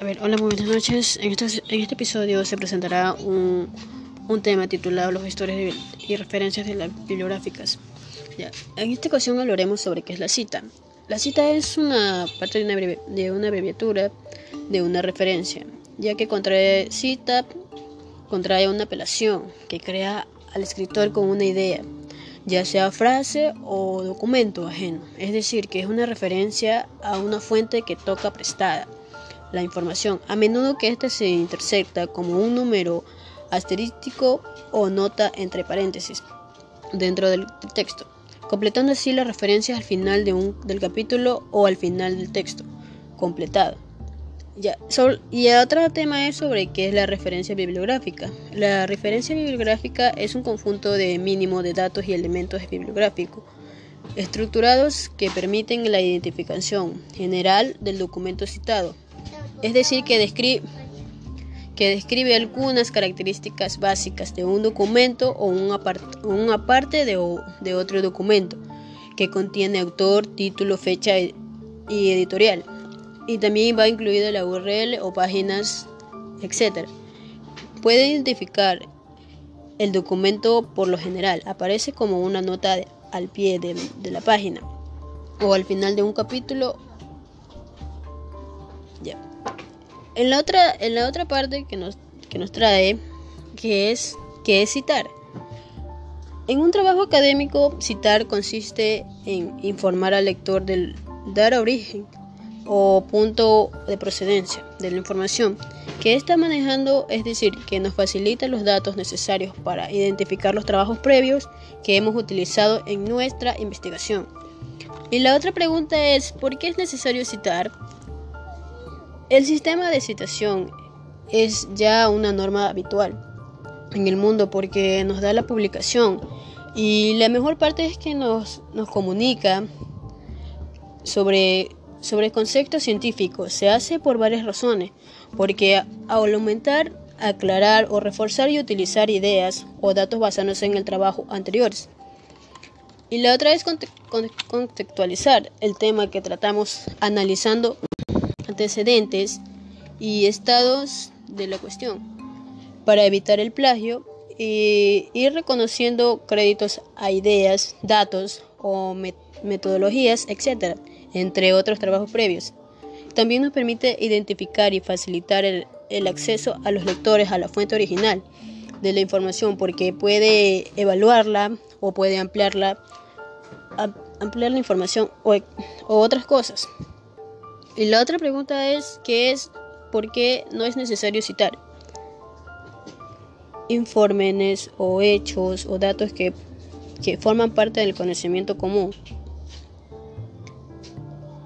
A ver, hola, muy buenas noches. En este, en este episodio se presentará un, un tema titulado Los gestores y referencias de las bibliográficas. Ya. En esta ocasión hablaremos sobre qué es la cita. La cita es una parte de una, de una abreviatura de una referencia, ya que contrae cita, contrae una apelación que crea al escritor con una idea, ya sea frase o documento ajeno, es decir, que es una referencia a una fuente que toca prestada la información, a menudo que ésta se intersecta como un número asterístico o nota entre paréntesis dentro del texto, completando así las referencias al final de un, del capítulo o al final del texto completado. Ya, y otro tema es sobre qué es la referencia bibliográfica. La referencia bibliográfica es un conjunto de mínimo de datos y elementos bibliográficos estructurados que permiten la identificación general del documento citado, es decir, que describe, que describe algunas características básicas de un documento o una, parte de, otro documento, que contiene autor, título, fecha y editorial. Y también va incluida la URL o páginas, etc. Puede identificar el documento por lo general, aparece como una nota al pie de, de la página o al final de un capítulo. Ya. En la otra, en la otra parte que nos, que nos trae, que es, que es citar. En un trabajo académico, citar consiste en informar al lector del dar origen o punto de procedencia de la información que está manejando, es decir, que nos facilita los datos necesarios para identificar los trabajos previos que hemos utilizado en nuestra investigación. Y la otra pregunta es, ¿por qué es necesario citar? El sistema de citación es ya una norma habitual en el mundo porque nos da la publicación y la mejor parte es que nos, nos comunica sobre, sobre conceptos científicos. Se hace por varias razones, porque aumentar, aclarar o reforzar y utilizar ideas o datos basándose en el trabajo anteriores. Y la otra es contextualizar el tema que tratamos analizando antecedentes y estados de la cuestión para evitar el plagio y ir reconociendo créditos a ideas, datos o metodologías, etc., entre otros trabajos previos. También nos permite identificar y facilitar el, acceso a los lectores a la fuente original de la información porque puede evaluarla o puede ampliarla, ampliar la información o otras cosas. Y la otra pregunta es, ¿qué es? ¿Por qué no es necesario citar? Informes o hechos o datos que, que forman parte del conocimiento común.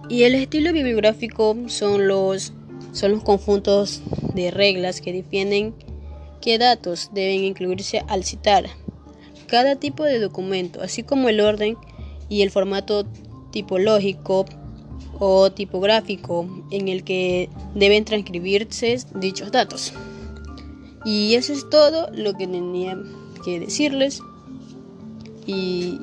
Y el estilo bibliográfico son los, son los conjuntos de reglas que definen qué datos deben incluirse al citar cada tipo de documento, así como el orden y el formato tipológico o tipográfico en el que deben transcribirse dichos datos. Y eso es todo lo que tenía que decirles. Y